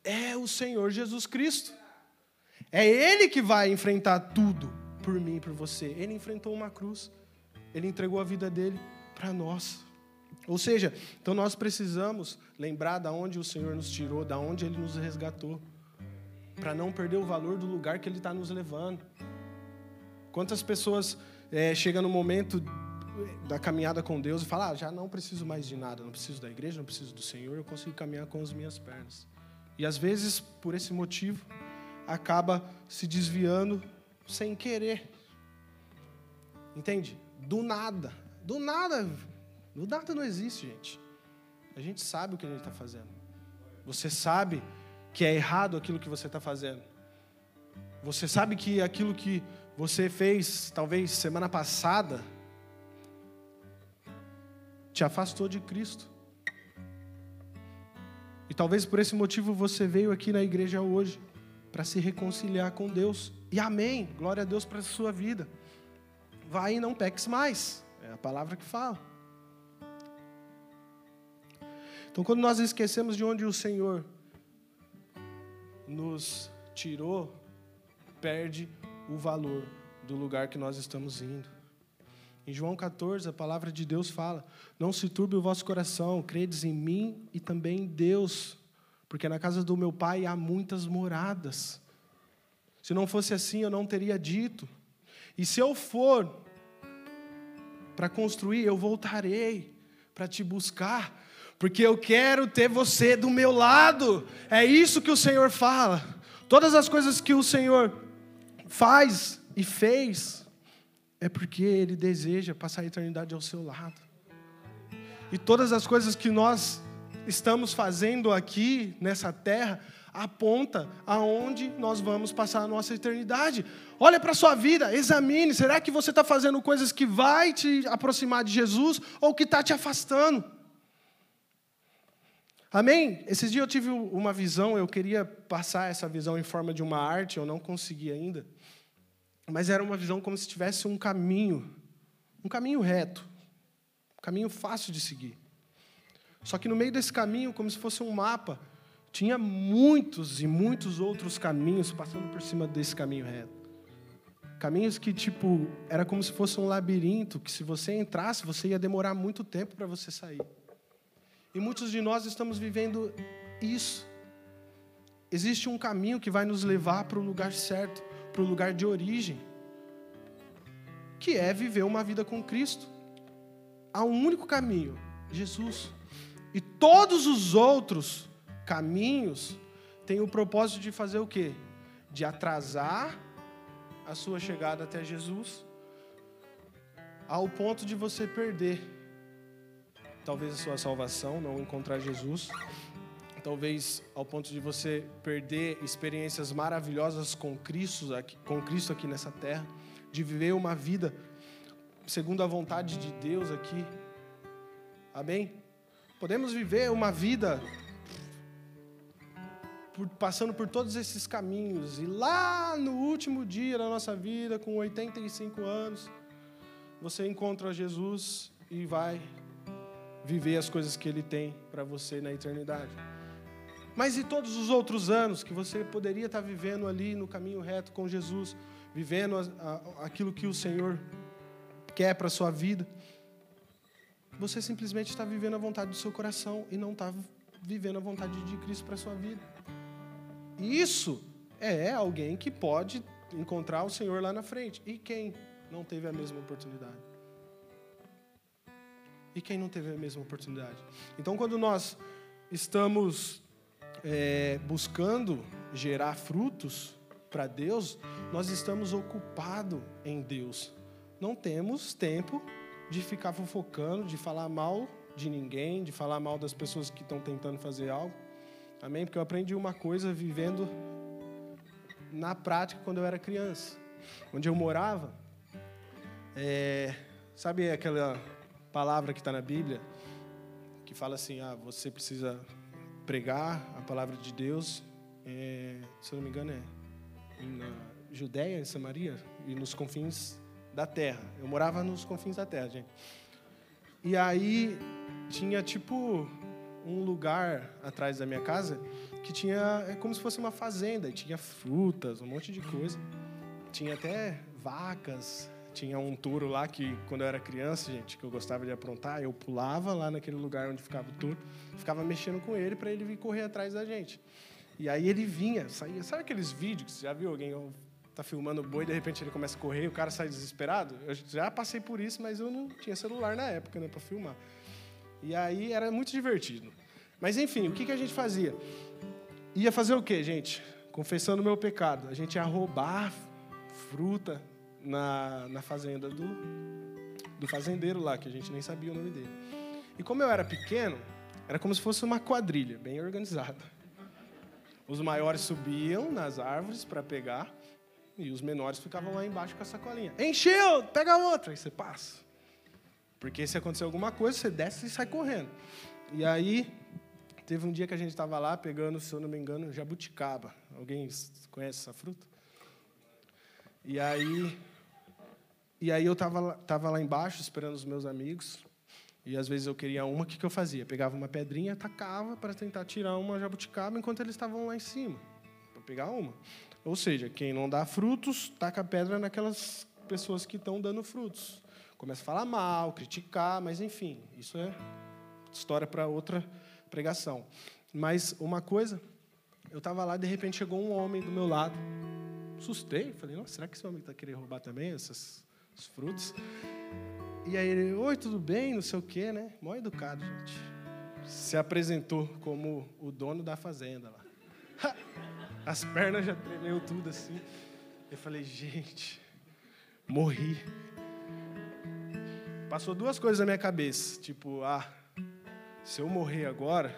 É o Senhor Jesus Cristo. É Ele que vai enfrentar tudo por mim, por você. Ele enfrentou uma cruz. Ele entregou a vida dele para nós. Ou seja, então nós precisamos lembrar da onde o Senhor nos tirou, da onde Ele nos resgatou, para não perder o valor do lugar que Ele está nos levando. Quantas pessoas é, chegam no momento da caminhada com Deus e falam: ah, já não preciso mais de nada, não preciso da igreja, não preciso do Senhor, eu consigo caminhar com as minhas pernas. E às vezes, por esse motivo, acaba se desviando sem querer. Entende? Do nada. Do nada. Do nada não existe, gente. A gente sabe o que a gente está fazendo. Você sabe que é errado aquilo que você está fazendo. Você sabe que aquilo que você fez, talvez semana passada, te afastou de Cristo. E talvez por esse motivo você veio aqui na igreja hoje para se reconciliar com Deus. E amém. Glória a Deus para a sua vida. Vai e não peques mais. É a palavra que fala. Então, quando nós esquecemos de onde o Senhor nos tirou, perde o valor do lugar que nós estamos indo. Em João 14, a palavra de Deus fala: Não se turbe o vosso coração, credes em mim e também em Deus, porque na casa do meu pai há muitas moradas. Se não fosse assim, eu não teria dito. E se eu for para construir, eu voltarei para te buscar, porque eu quero ter você do meu lado. É isso que o Senhor fala. Todas as coisas que o Senhor faz e fez, é porque Ele deseja passar a eternidade ao seu lado. E todas as coisas que nós estamos fazendo aqui nessa terra aponta aonde nós vamos passar a nossa eternidade. Olha para a sua vida, examine. Será que você está fazendo coisas que vai te aproximar de Jesus ou que está te afastando? Amém? Esses dias eu tive uma visão, eu queria passar essa visão em forma de uma arte, eu não consegui ainda. Mas era uma visão como se tivesse um caminho, um caminho reto, um caminho fácil de seguir. Só que no meio desse caminho, como se fosse um mapa, tinha muitos e muitos outros caminhos passando por cima desse caminho reto. Caminhos que, tipo, era como se fosse um labirinto, que se você entrasse, você ia demorar muito tempo para você sair. E muitos de nós estamos vivendo isso. Existe um caminho que vai nos levar para o lugar certo, para o lugar de origem, que é viver uma vida com Cristo. Há um único caminho, Jesus. E todos os outros caminhos têm o propósito de fazer o quê? De atrasar a sua chegada até Jesus, ao ponto de você perder talvez a sua salvação, não encontrar Jesus, talvez ao ponto de você perder experiências maravilhosas com Cristo aqui, com Cristo aqui nessa terra, de viver uma vida segundo a vontade de Deus aqui. Amém? Podemos viver uma vida por, passando por todos esses caminhos e lá no último dia da nossa vida, com 85 anos, você encontra Jesus e vai viver as coisas que Ele tem para você na eternidade. Mas e todos os outros anos que você poderia estar vivendo ali no caminho reto com Jesus, vivendo aquilo que o Senhor quer para a sua vida? Você simplesmente está vivendo a vontade do seu coração e não está vivendo a vontade de Cristo para a sua vida. Isso é alguém que pode encontrar o Senhor lá na frente. E quem não teve a mesma oportunidade? e quem não teve a mesma oportunidade. Então, quando nós estamos é, buscando gerar frutos para Deus, nós estamos ocupados em Deus. Não temos tempo de ficar fofocando, de falar mal de ninguém, de falar mal das pessoas que estão tentando fazer algo. Amém? Porque eu aprendi uma coisa vivendo na prática quando eu era criança. Onde eu morava, é, sabe aquela palavra que está na Bíblia, que fala assim: ah, você precisa pregar a palavra de Deus, é, se eu não me engano, é na Judéia, em Samaria e nos confins da terra. Eu morava nos confins da terra, gente. E aí tinha tipo um lugar atrás da minha casa que tinha é como se fosse uma fazenda, tinha frutas, um monte de coisa. Tinha até vacas, tinha um touro lá que, quando eu era criança, gente, que eu gostava de aprontar, eu pulava lá naquele lugar onde ficava o touro, ficava mexendo com ele para ele vir correr atrás da gente. E aí ele vinha, saía. Sabe aqueles vídeos que você já viu alguém tá filmando o boi de repente ele começa a correr o cara sai desesperado? Eu já passei por isso, mas eu não tinha celular na época, né, para filmar. E aí era muito divertido. Mas enfim, o que, que a gente fazia? Ia fazer o quê, gente? Confessando o meu pecado. A gente ia roubar fruta, na, na fazenda do, do fazendeiro lá, que a gente nem sabia o nome dele. E como eu era pequeno, era como se fosse uma quadrilha, bem organizada. Os maiores subiam nas árvores para pegar, E os menores ficavam lá embaixo com a sacolinha. Encheu, pega outra. Aí você passa. Porque se acontecer alguma coisa, você desce e sai correndo. E aí, teve um dia que a gente estava lá pegando, se eu não me engano, jabuticaba. Alguém conhece essa fruta? E aí, e aí eu estava tava lá embaixo esperando os meus amigos. E às vezes eu queria uma, o que, que eu fazia? Pegava uma pedrinha, tacava para tentar tirar uma jabuticaba enquanto eles estavam lá em cima, para pegar uma. Ou seja, quem não dá frutos, taca pedra naquelas pessoas que estão dando frutos. Começa a falar mal, criticar, mas enfim, isso é história para outra pregação. Mas uma coisa, eu estava lá, de repente chegou um homem do meu lado, assustei, falei, nossa, será que esse homem está querendo roubar também esses, esses frutos? E aí ele, oi, tudo bem? Não sei o quê, né? Mó educado, gente. Se apresentou como o dono da fazenda lá. As pernas já tremeu tudo assim. Eu falei, gente, morri. Passou duas coisas na minha cabeça. Tipo, ah, se eu morrer agora,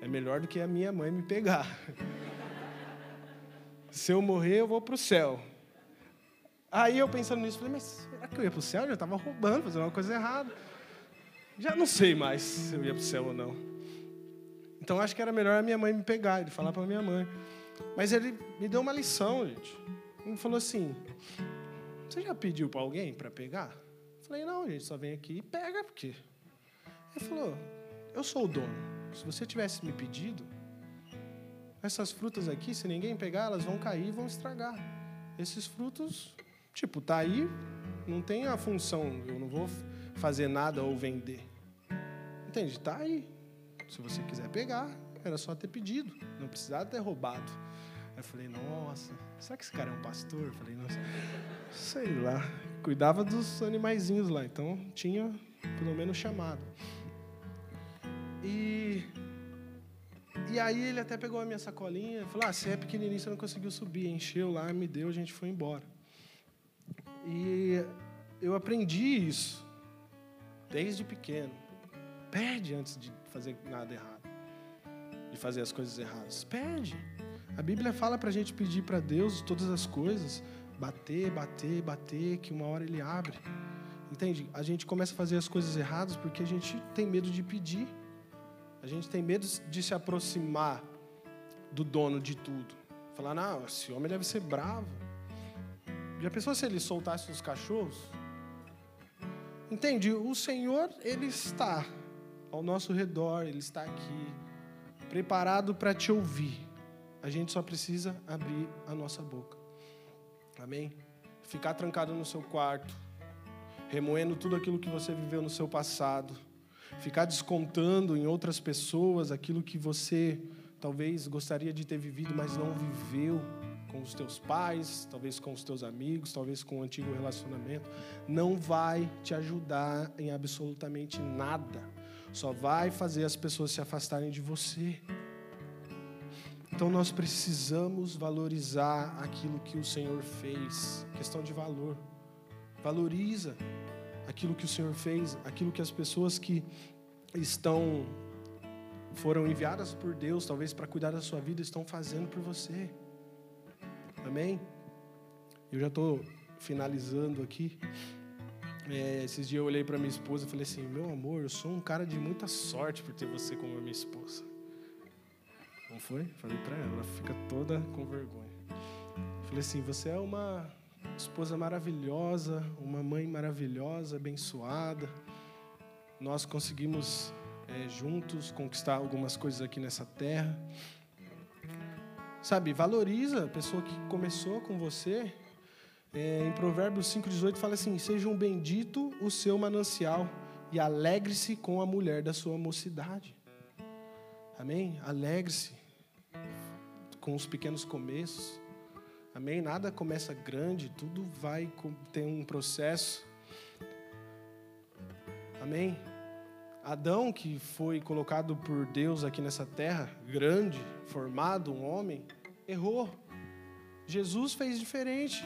é melhor do que a minha mãe me pegar. Se eu morrer, eu vou para o céu. Aí eu pensando nisso, falei, mas será que eu ia para o céu? Eu já estava roubando, fazendo uma coisa errada. Já não sei mais se eu ia para o céu ou não. Então acho que era melhor a minha mãe me pegar, ele falar para minha mãe. Mas ele me deu uma lição, gente. Ele falou assim: Você já pediu para alguém para pegar? Falei: Não, gente, só vem aqui e pega, porque. Ele falou: Eu sou o dono. Se você tivesse me pedido, essas frutas aqui, se ninguém pegar, elas vão cair e vão estragar. Esses frutos Tipo, tá aí, não tem a função, eu não vou fazer nada ou vender. Entende? Tá aí. Se você quiser pegar, era só ter pedido, não precisava ter roubado. Aí eu falei, nossa, será que esse cara é um pastor? Eu falei, nossa, sei lá. Cuidava dos animaizinhos lá, então tinha pelo menos chamado. E, e aí ele até pegou a minha sacolinha e falou, ah, você é pequenininho, você não conseguiu subir. Encheu lá, me deu, a gente foi embora. E eu aprendi isso desde pequeno. Pede antes de fazer nada errado, de fazer as coisas erradas. Pede. A Bíblia fala para a gente pedir para Deus todas as coisas, bater, bater, bater, que uma hora Ele abre. Entende? A gente começa a fazer as coisas erradas porque a gente tem medo de pedir. A gente tem medo de se aproximar do dono de tudo. Falar, não, esse homem deve ser bravo. Já pensou se ele soltasse os cachorros? Entende? O Senhor, Ele está ao nosso redor, Ele está aqui, preparado para te ouvir. A gente só precisa abrir a nossa boca. Amém? Ficar trancado no seu quarto, remoendo tudo aquilo que você viveu no seu passado, ficar descontando em outras pessoas aquilo que você talvez gostaria de ter vivido, mas não viveu com os teus pais, talvez com os teus amigos, talvez com o um antigo relacionamento, não vai te ajudar em absolutamente nada. Só vai fazer as pessoas se afastarem de você. Então nós precisamos valorizar aquilo que o Senhor fez. Questão de valor. Valoriza aquilo que o Senhor fez, aquilo que as pessoas que estão foram enviadas por Deus, talvez para cuidar da sua vida, estão fazendo por você. Amém? Eu já estou finalizando aqui. É, esses dias eu olhei para minha esposa e falei assim: Meu amor, eu sou um cara de muita sorte por ter você como minha esposa. Não foi? Falei para ela, ela fica toda com vergonha. Falei assim: Você é uma esposa maravilhosa, uma mãe maravilhosa, abençoada. Nós conseguimos é, juntos conquistar algumas coisas aqui nessa terra. Sabe, valoriza a pessoa que começou com você. É, em Provérbios 5,18 fala assim: Seja um bendito o seu manancial e alegre-se com a mulher da sua mocidade. Amém? Alegre-se com os pequenos começos. Amém? Nada começa grande, tudo vai ter um processo. Amém? Adão, que foi colocado por Deus aqui nessa terra, grande, formado, um homem, errou. Jesus fez diferente.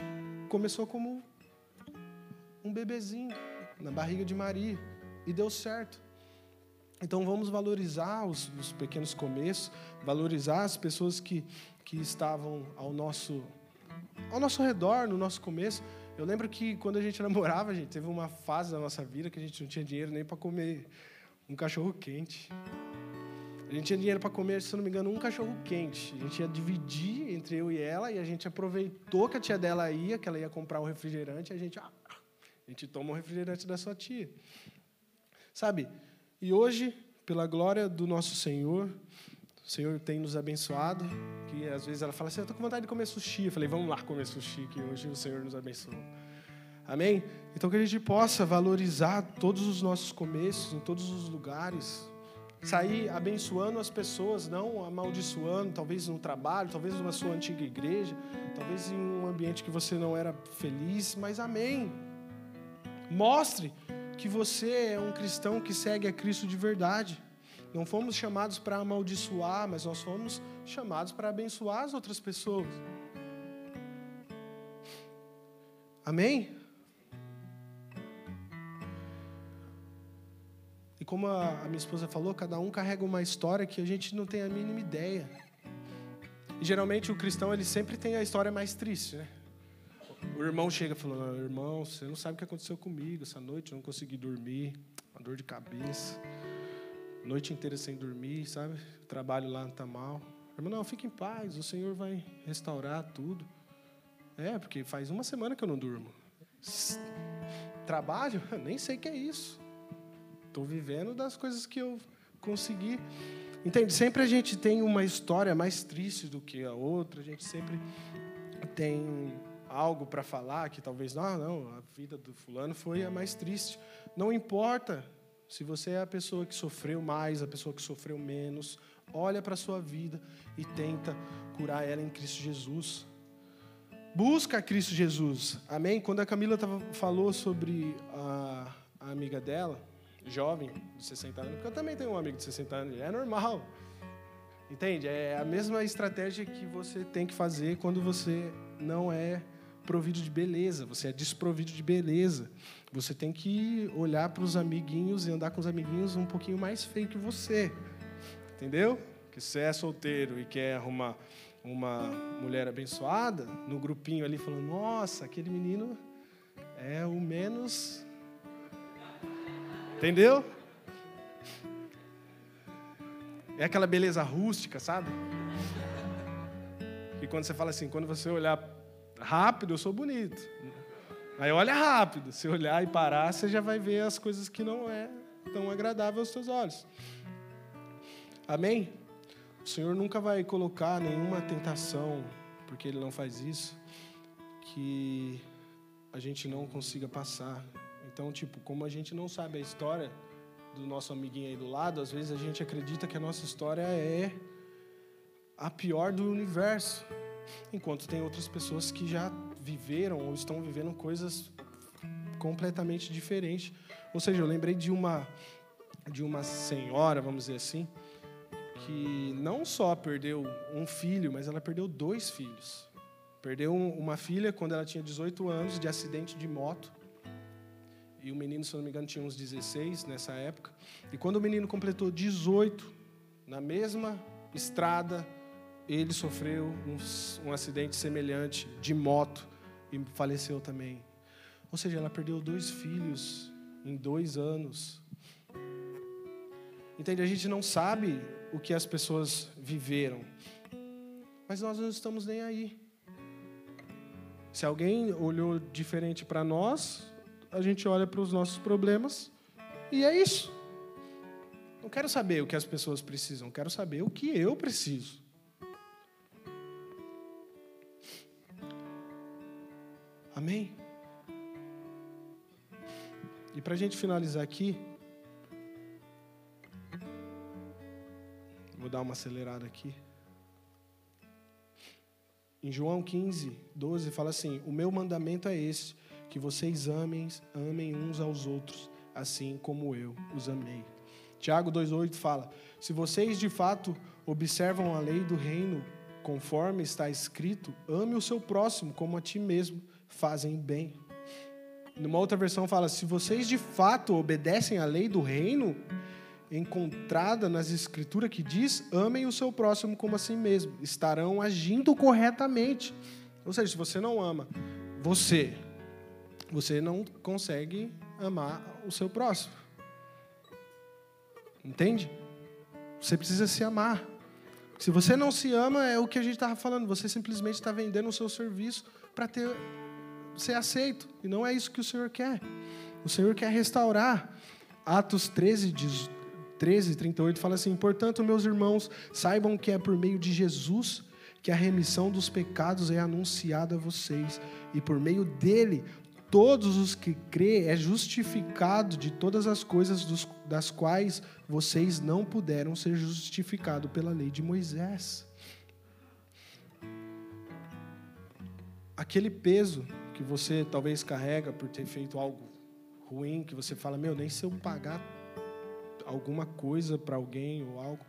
Começou como um bebezinho na barriga de Maria e deu certo. Então vamos valorizar os, os pequenos começos, valorizar as pessoas que, que estavam ao nosso ao nosso redor, no nosso começo. Eu lembro que quando a gente namorava, a gente teve uma fase da nossa vida que a gente não tinha dinheiro nem para comer um cachorro quente. A gente tinha dinheiro para comer, se não me engano, um cachorro quente. A gente ia dividir entre eu e ela e a gente aproveitou que a tia dela ia, que ela ia comprar um refrigerante, e a gente, ah, a gente toma o um refrigerante da sua tia. Sabe? E hoje, pela glória do nosso Senhor, o Senhor tem nos abençoado, que às vezes ela fala assim, eu estou com vontade de comer sushi. Eu falei, vamos lá comer sushi, que hoje o Senhor nos abençoou. Amém? Então que a gente possa valorizar todos os nossos começos, em todos os lugares, sair abençoando as pessoas, não amaldiçoando, talvez no trabalho, talvez na sua antiga igreja, talvez em um ambiente que você não era feliz, mas amém. Mostre que você é um cristão que segue a Cristo de verdade. Não fomos chamados para amaldiçoar, mas nós fomos chamados para abençoar as outras pessoas. Amém? E como a, minha esposa falou, cada um carrega uma história que a gente não tem a mínima ideia. E geralmente o cristão ele sempre tem a história mais triste, né? O irmão chega falando: "Irmão, você não sabe o que aconteceu comigo essa noite, eu não consegui dormir, uma dor de cabeça" noite inteira sem dormir, sabe? O trabalho lá está mal. Irmão, não, fique em paz, o Senhor vai restaurar tudo. É, porque faz uma semana que eu não durmo. Trabalho? Nem sei o que é isso. Estou vivendo das coisas que eu consegui. Entende? Sempre a gente tem uma história mais triste do que a outra, a gente sempre tem algo para falar que talvez, não, não, a vida do fulano foi a mais triste. Não importa se você é a pessoa que sofreu mais, a pessoa que sofreu menos, olha para a sua vida e tenta curar ela em Cristo Jesus. Busca Cristo Jesus. Amém? Quando a Camila tava, falou sobre a, a amiga dela, jovem, de 60 anos, porque eu também tenho um amigo de 60 anos, é normal. Entende? É a mesma estratégia que você tem que fazer quando você não é provido de beleza, você é desprovido de beleza. Você tem que olhar para os amiguinhos e andar com os amiguinhos um pouquinho mais feio que você. Entendeu? Que você é solteiro e quer arrumar uma mulher abençoada, no grupinho ali falando: "Nossa, aquele menino é o menos Entendeu? É aquela beleza rústica, sabe? E quando você fala assim, quando você olhar rápido, eu sou bonito. Aí olha rápido. Se olhar e parar, você já vai ver as coisas que não é tão agradável aos seus olhos. Amém? O Senhor nunca vai colocar nenhuma tentação, porque Ele não faz isso, que a gente não consiga passar. Então, tipo, como a gente não sabe a história do nosso amiguinho aí do lado, às vezes a gente acredita que a nossa história é a pior do universo, enquanto tem outras pessoas que já viveram ou estão vivendo coisas completamente diferentes. Ou seja, eu lembrei de uma de uma senhora, vamos dizer assim, que não só perdeu um filho, mas ela perdeu dois filhos. Perdeu uma filha quando ela tinha 18 anos de acidente de moto. E o menino, se não me engano, tinha uns 16 nessa época. E quando o menino completou 18, na mesma estrada, ele sofreu um, um acidente semelhante de moto e faleceu também. Ou seja, ela perdeu dois filhos em dois anos. Entende? A gente não sabe o que as pessoas viveram, mas nós não estamos nem aí. Se alguém olhou diferente para nós, a gente olha para os nossos problemas e é isso. Não quero saber o que as pessoas precisam, quero saber o que eu preciso. Amém? E para a gente finalizar aqui, vou dar uma acelerada aqui. Em João 15, 12, fala assim: O meu mandamento é esse, que vocês amem, amem uns aos outros, assim como eu os amei. Tiago 2,8 fala: Se vocês de fato observam a lei do reino, conforme está escrito, ame o seu próximo como a ti mesmo fazem bem. Numa outra versão fala: se vocês de fato obedecem à lei do reino, encontrada nas escrituras que diz: amem o seu próximo como a si mesmo, estarão agindo corretamente. Ou seja, se você não ama você, você não consegue amar o seu próximo. Entende? Você precisa se amar. Se você não se ama, é o que a gente estava falando, você simplesmente está vendendo o seu serviço para ter ser aceito. E não é isso que o Senhor quer. O Senhor quer restaurar. Atos 13, 13, 38 fala assim: Portanto, meus irmãos, saibam que é por meio de Jesus que a remissão dos pecados é anunciada a vocês, e por meio dele todos os que crê é justificado de todas as coisas dos, das quais vocês não puderam ser justificados pela lei de Moisés. Aquele peso que você talvez carrega por ter feito algo ruim, que você fala, meu, nem se eu pagar alguma coisa para alguém ou algo,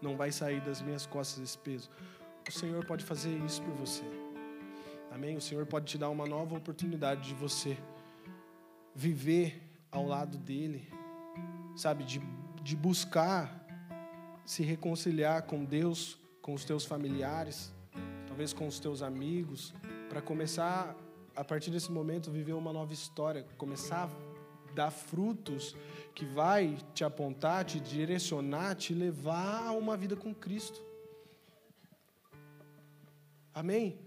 não vai sair das minhas costas esse peso. O Senhor pode fazer isso por você. Amém? O Senhor pode te dar uma nova oportunidade de você viver ao lado dEle, sabe? De, de buscar se reconciliar com Deus, com os teus familiares, talvez com os teus amigos, para começar a partir desse momento, viver uma nova história, começar a dar frutos que vai te apontar, te direcionar, te levar a uma vida com Cristo. Amém?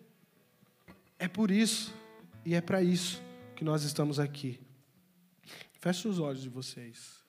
É por isso e é para isso que nós estamos aqui. Feche os olhos de vocês.